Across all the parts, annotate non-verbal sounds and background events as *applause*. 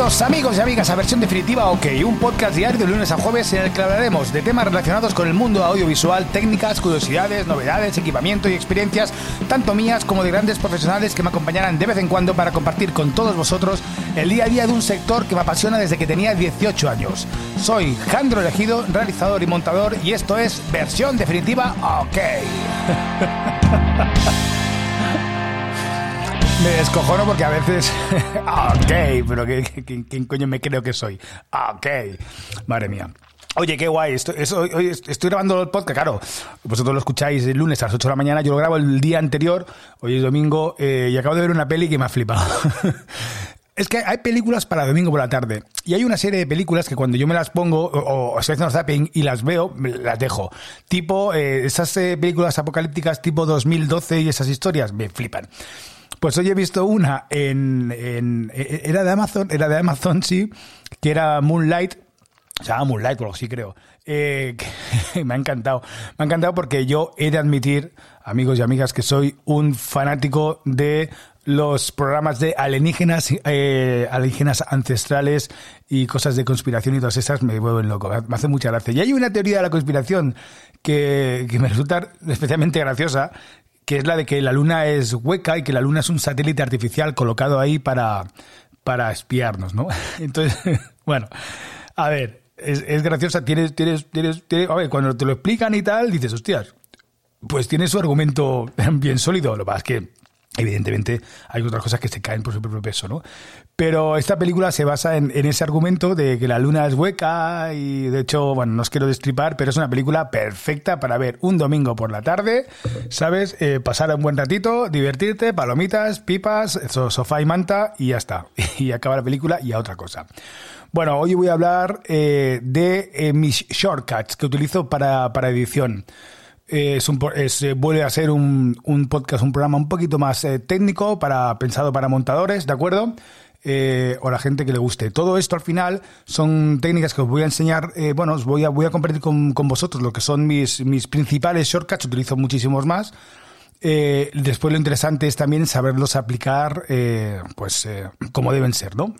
Bienvenidos amigos y amigas a versión definitiva OK, un podcast diario de lunes a jueves en el que hablaremos de temas relacionados con el mundo audiovisual, técnicas, curiosidades, novedades, equipamiento y experiencias, tanto mías como de grandes profesionales que me acompañarán de vez en cuando para compartir con todos vosotros el día a día de un sector que me apasiona desde que tenía 18 años. Soy Jandro Elegido, realizador y montador y esto es versión definitiva OK. *laughs* Me descojono porque a veces. *laughs* ok, pero ¿quién coño me creo que soy? Ok, madre mía. Oye, qué guay. Estoy, hoy estoy grabando el podcast, claro. Vosotros lo escucháis el lunes a las 8 de la mañana. Yo lo grabo el día anterior. Hoy es domingo. Eh, y acabo de ver una peli que me ha flipado. *laughs* Es que hay películas para domingo por la tarde. Y hay una serie de películas que cuando yo me las pongo o, estoy haciendo zapping y las veo, las dejo. Tipo, eh, esas eh, películas apocalípticas tipo 2012 y esas historias me flipan. Pues hoy he visto una en, en, era de Amazon, era de Amazon, sí, que era Moonlight, se llama Moonlight o algo creo. Eh, *laughs* me ha encantado. Me ha encantado porque yo he de admitir, amigos y amigas, que soy un fanático de los programas de alienígenas, eh, alienígenas ancestrales y cosas de conspiración y todas esas me vuelven loco. Me hace mucha gracia. Y hay una teoría de la conspiración que, que me resulta especialmente graciosa, que es la de que la Luna es hueca y que la Luna es un satélite artificial colocado ahí para, para espiarnos, ¿no? *laughs* Entonces, *laughs* bueno, a ver, es, graciosa, tienes, tienes, tienes, a ver, cuando te lo explican y tal, dices, hostias, pues tiene su argumento *laughs* bien sólido, lo que pasa es que Evidentemente hay otras cosas que se caen por su propio peso, ¿no? Pero esta película se basa en, ese argumento de que la luna es hueca y de hecho, bueno, no os quiero destripar, pero es una película perfecta para ver un domingo por la tarde, ¿sabes? Eh, pasar un buen ratito, divertirte, palomitas, pipas, sofá y manta y ya está. *laughs* Y acaba la película y a otra cosa. Bueno, hoy voy a hablar eh, de eh, mis shortcuts que utilizo para, para edición es un, es, eh, vuelve a ser un, un, podcast, un programa un poquito más eh, técnico, para, pensado para montadores, ¿de acuerdo? Eh, o la gente que le guste. Todo esto al final son técnicas que os voy a enseñar, bueno, os voy a, voy a compartir con, con, vosotros lo que son mis, mis principales shortcuts, utilizo muchísimos más. después lo interesante es también saberlos aplicar, pues, como deben ser, ¿no?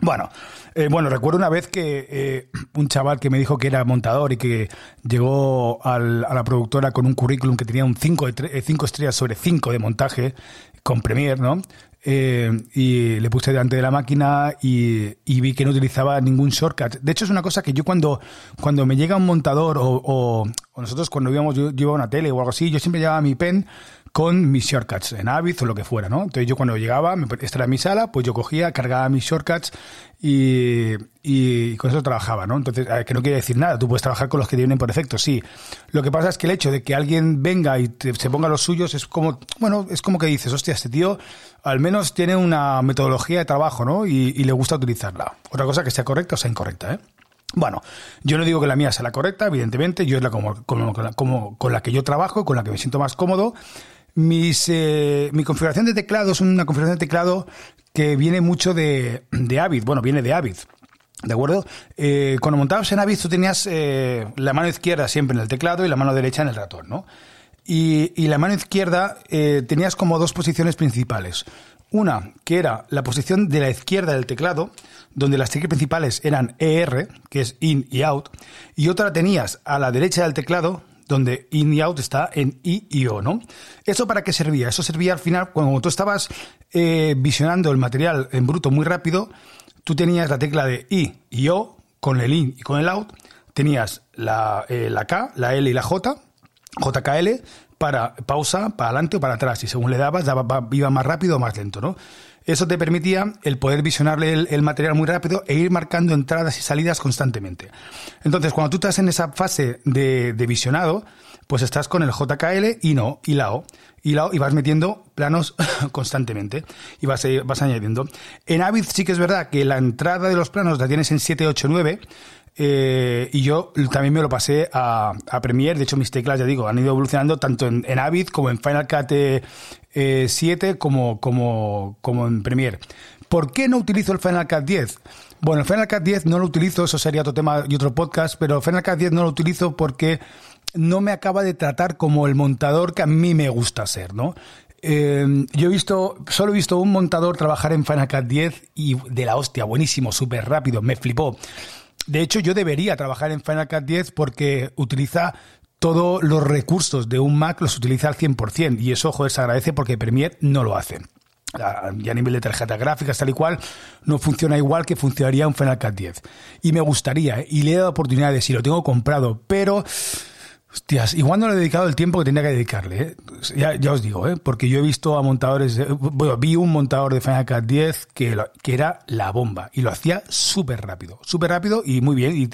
Bueno, eh, bueno, recuerdo una vez que eh, un chaval que me dijo que era montador y que llegó al, a la productora con un currículum que tenía un 5 eh, cinco estrellas sobre 5 de montaje con Premiere, ¿no? y le puse delante de la máquina y, vi que no utilizaba ningún shortcut. De hecho, es una cosa que yo cuando, cuando me llega un montador o, nosotros cuando íbamos, yo, yo, una tele o algo así, yo siempre llevaba mi pen con mis shortcuts en Avid o lo que fuera, ¿no? Entonces yo cuando llegaba, esta era mi sala, pues yo cogía, cargaba mis shortcuts y, con eso trabajaba, ¿no? Entonces, que no quiere decir nada, tú puedes trabajar con los que vienen por defecto, sí. Lo que pasa es que el hecho de que alguien venga y se ponga los suyos es como, bueno, es como que dices, hostia, este tío al menos tiene una metodología de trabajo, ¿no? Y, le gusta utilizarla. Otra cosa que sea correcta o sea incorrecta, ¿eh? Bueno, yo no digo que la mía sea la correcta, evidentemente, yo es la como, como, con la que yo trabajo, con la que me siento más cómodo, mis, eh, mi configuración de teclado es una configuración de teclado que viene mucho de, de Avid. Bueno, viene de Avid. ¿De acuerdo? Eh, cuando montabas en Avid tú tenías eh, la mano izquierda siempre en el teclado y la mano derecha en el ratón, ¿no? Y, y la mano izquierda eh, tenías como dos posiciones principales. Una, que era la posición de la izquierda del teclado, donde las teclas principales eran ER, que es in y out, y otra tenías a la derecha del teclado, donde in y out está en i y o, ¿no? ¿Eso para qué servía? Eso servía al final, cuando tú estabas eh, visionando el material en bruto muy rápido, tú tenías la tecla de i y o con el in y con el out, tenías la, eh, la K, la L y la J, JKL, para pausa, para adelante o para atrás, y según le dabas, daba, iba más rápido o más lento, ¿no? Eso te permitía el poder visionarle el, material muy rápido e ir marcando entradas y salidas constantemente. Entonces, cuando tú estás en esa fase de, visionado, pues estás con el JKL y no, y la O. Y, vas metiendo planos *laughs* constantemente y vas, eh, vas añadiendo. En Avid sí que es verdad que la entrada de los planos la tienes en 789, eh, y yo también me lo pasé a, a, Premiere. De hecho, mis teclas, ya digo, han ido evolucionando tanto en, en Avid como en Final Cut eh, 7 eh, como, como, como en Premiere. ¿Por qué no utilizo el Final Cut 10? Bueno, el Final Cut 10 no lo utilizo, eso sería otro tema y otro podcast, pero el Final Cut 10 no lo utilizo porque no me acaba de tratar como el montador que a mí me gusta ser, ¿no? Eh, yo he visto, solo he visto un montador trabajar en Final Cut 10 y de la hostia, buenísimo, súper rápido, me flipó. De hecho, yo debería trabajar en Final Cut 10 porque utiliza todos los recursos de un Mac, los utiliza al 100%. Y eso, joder, se agradece porque Premiere no lo hace. Y a nivel de tarjetas gráficas, tal y cual, no funciona igual que funcionaría un Final Cut 10. Y me gustaría, y le he dado oportunidades y lo tengo comprado, pero Hostias, igual no le he dedicado el tiempo que tenía que dedicarle, ¿eh? ya, os digo, ¿eh? porque yo he visto a montadores, bueno, vi un montador de Final Cut 10 que, que era la bomba y lo hacía súper rápido, súper rápido y muy bien y,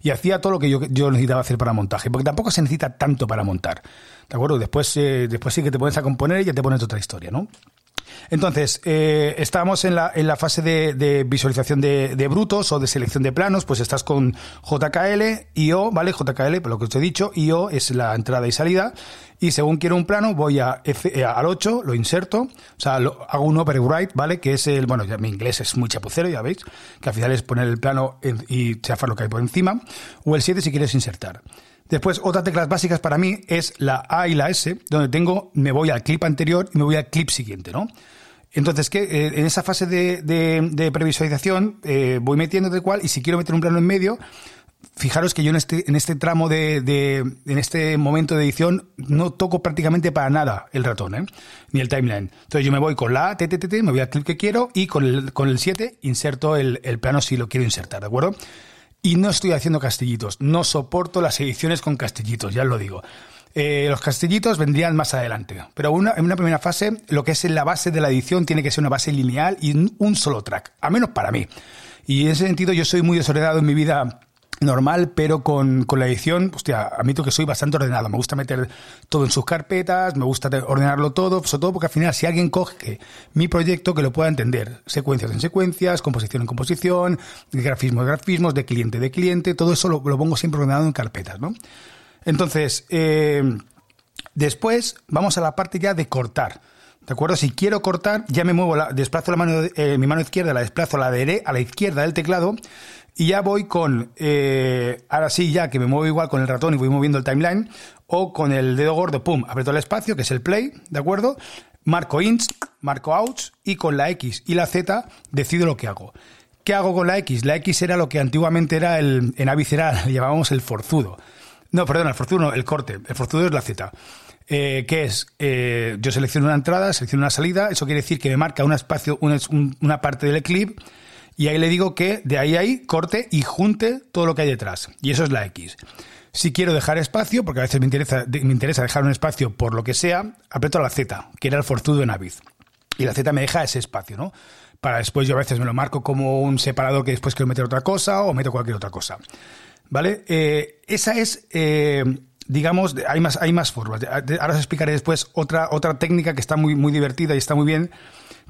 y, hacía todo lo que yo, yo, necesitaba hacer para montaje, porque tampoco se necesita tanto para montar, ¿de acuerdo? Después, eh, después sí que te pones a componer y ya te pones otra historia, ¿no? Entonces, eh, estábamos en la, en la fase de, visualización de, brutos o de selección de planos, pues estás con JKL, IO, ¿vale? JKL, por lo que os he dicho, IO es la entrada y salida, y según quiero un plano, voy eh, al 8, lo inserto, o sea, hago un overwrite, ¿vale? Que es el, bueno, ya mi inglés es muy chapucero, ya veis, que al final es poner el plano y chafar lo que hay por encima, o el 7 si quieres insertar. Después, otras teclas básicas para mí es la A y la S, donde tengo, me voy al clip anterior y me voy al clip siguiente, ¿no? Entonces, que eh, en esa fase de, previsualización eh, voy metiendo de cual, y si quiero meter un plano en medio, fijaros que yo en este, en este tramo de, en este momento de edición, no toco prácticamente para nada el ratón, ¿eh? ni el timeline. Entonces yo me voy con la A, t, me voy al clip que quiero, y con el, con el 7 inserto el plano si lo quiero insertar, ¿de acuerdo? Y no estoy haciendo castillitos. No soporto las ediciones con castillitos, ya lo digo. Eh, los castillitos vendrían más adelante. Pero una, en una primera fase, lo que es la base de la edición tiene que ser una base lineal y un solo track, a menos para mí. Y en ese sentido yo soy muy desordenado en mi vida normal, pero con, con, la edición, hostia, admito que soy bastante ordenado. Me gusta meter todo en sus carpetas, me gusta ordenarlo todo, sobre todo porque al final si alguien coge mi proyecto que lo pueda entender, secuencias en secuencias, composición en composición, grafismo en grafismos, de cliente de cliente, todo eso lo, pongo siempre ordenado en carpetas, ¿no? Entonces, eh, después vamos a la parte ya de cortar. ¿De acuerdo? Si quiero cortar, ya me muevo, la, desplazo la mano, eh, mi mano izquierda, la desplazo a la, a la izquierda del teclado y ya voy con, eh, ahora sí, ya que me muevo igual con el ratón y voy moviendo el timeline, o con el dedo gordo, pum, aprieto el espacio, que es el play, ¿de acuerdo? Marco ins, marco outs, y con la X y la Z decido lo que hago. ¿Qué hago con la X? La X era lo que antiguamente era el, en Avis era, le *laughs* llamábamos el forzudo. No, perdón, el forzudo no, el corte. El forzudo es la Z. Eh, que es, eh, yo selecciono una entrada, selecciono una salida, eso quiere decir que me marca un espacio, una, una parte del clip, y ahí le digo que de ahí a ahí corte y junte todo lo que hay detrás. Y eso es la X. Si quiero dejar espacio, porque a veces me interesa, me interesa dejar un espacio por lo que sea, aprieto la Z, que era el forzudo en Avid. Y la Z me deja ese espacio, ¿no? Para después yo a veces me lo marco como un separador que después quiero meter otra cosa o meto cualquier otra cosa. ¿Vale? Eh, esa es, eh, digamos, hay más, hay más formas. Ahora os explicaré después otra, otra técnica que está muy, muy divertida y está muy bien,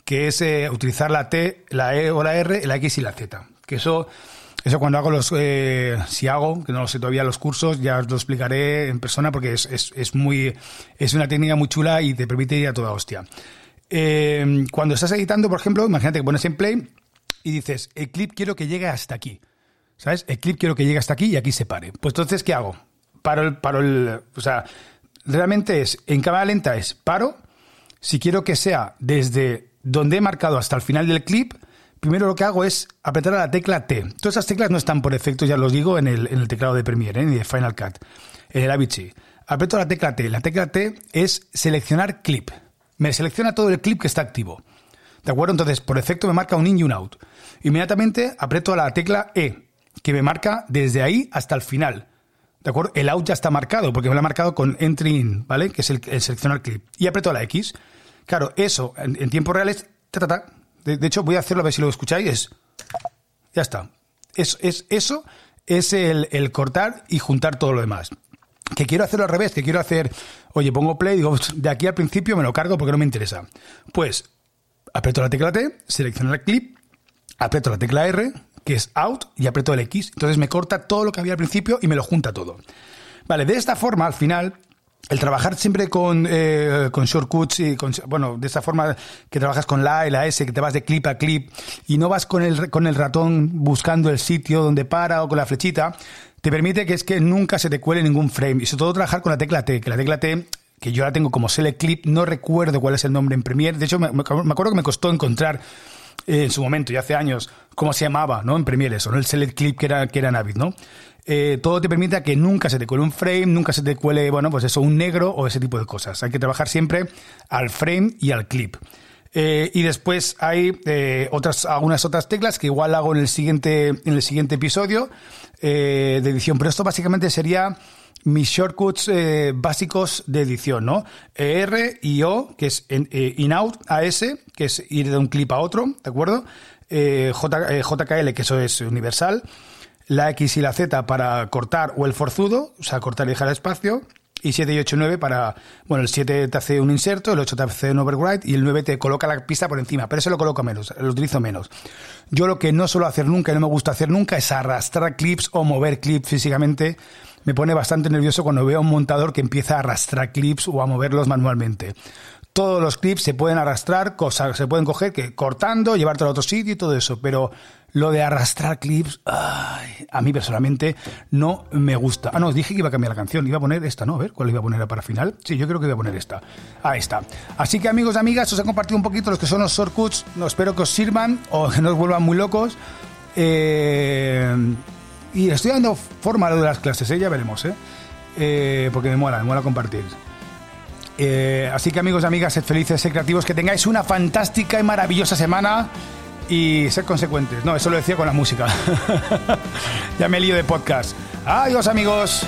que es eh, utilizar la T, la E o la R, la X y la Z. Que eso, eso cuando hago los, eh, si hago, que no lo sé todavía los cursos, ya os lo explicaré en persona porque es, es, es muy, es una técnica muy chula y te permite ir a toda hostia. Eh, cuando estás editando, por ejemplo, imagínate que pones en play y dices, el clip quiero que llegue hasta aquí. ¿Sabes? El clip quiero que llegue hasta aquí y aquí se pare. Pues entonces, ¿qué hago? Paro el, paro el, o sea, realmente es, en cámara lenta es paro, si quiero que sea desde donde he marcado hasta el final del clip, primero lo que hago es apretar a la tecla T. Todas esas teclas no están por defecto, ya los digo, en el, teclado de Premiere, ¿eh? ni de Final Cut, en el Avicii. Aprieto la tecla T. La tecla T es seleccionar clip. Me selecciona todo el clip que está activo. ¿De acuerdo? Entonces, por defecto me marca un in y un out. Inmediatamente aprieto la tecla E, que me marca desde ahí hasta el final. ¿De acuerdo? El out ya está marcado, porque me lo ha marcado con entry in, ¿vale? Que es el, el seleccionar clip. Y aprieto la X. Claro, eso en, tiempo real es... De, hecho, voy a hacerlo a ver si lo escucháis. Es, ya está. Es, es, eso es el, cortar y juntar todo lo demás. Que quiero hacerlo al revés, que quiero hacer, oye, pongo play, digo, *laughs* de aquí al principio me lo cargo porque no me interesa. Pues aprieto la tecla T, selecciono el clip, aprieto la tecla R, que es out, y aprieto el X. Entonces me corta todo lo que había al principio y me lo junta todo. Vale, de esta forma, al final, el trabajar siempre con, eh, con shortcuts y con, bueno, de esa forma que trabajas con la A y la S, que te vas de clip a clip y no vas con el, con el ratón buscando el sitio donde para o con la flechita, te permite que es que nunca se te cuele ningún frame y sobre todo trabajar con la tecla T, que la tecla T que yo la tengo como Select Clip, no recuerdo cuál es el nombre en Premiere. De hecho, me, me acuerdo que me costó encontrar eh, en su momento, ya hace años, cómo se llamaba, ¿no? En Premiere eso, ¿no? El Select Clip que era, que era Navid, ¿no? Eh, todo te permite que nunca se te cuele un frame, nunca se te cuele, bueno, pues eso, un negro o ese tipo de cosas. Hay que trabajar siempre al frame y al clip. Eh, y después hay eh, otras, algunas otras teclas que igual hago en el siguiente, en el siguiente episodio de edición. Pero esto básicamente sería mis shortcuts básicos de edición, ¿no? R y O, que es in-out, AS, que es ir de un clip a otro, ¿de acuerdo? J, JKL, que eso es universal la X y la Z para cortar o el forzudo, o sea, cortar y dejar espacio, y 7 y 8 y 9 para, bueno, el 7 te hace un inserto, el 8 te hace un override y el 9 te coloca la pista por encima, pero eso lo coloco menos, lo utilizo menos. Yo lo que no suelo hacer nunca y no me gusta hacer nunca es arrastrar clips o mover clips físicamente. Me pone bastante nervioso cuando veo a un montador que empieza a arrastrar clips o a moverlos manualmente. Todos los clips se pueden arrastrar, cosas se pueden coger que cortando, llevártelo a otro sitio y todo eso, pero lo de arrastrar clips, a mí personalmente no me gusta. Ah, no, dije que iba a cambiar la canción, iba a poner esta, ¿no? A ver, ¿cuál iba a poner para final? Sí, yo creo que iba a poner esta. Ahí está. Así que amigos y amigas, os he compartido un poquito los que son los shortcuts, no, espero que os sirvan o que no os vuelvan muy locos. Eh, y estoy dando forma a lo de las clases, ¿eh? ya veremos, ¿eh? ¿eh? porque me mola, me mola compartir. Eh, así que amigos y amigas, sed felices, sed creativos, que tengáis una fantástica y maravillosa semana y ser consecuentes. No, eso lo decía con la música. *laughs* ya me lío de podcast. Adiós amigos.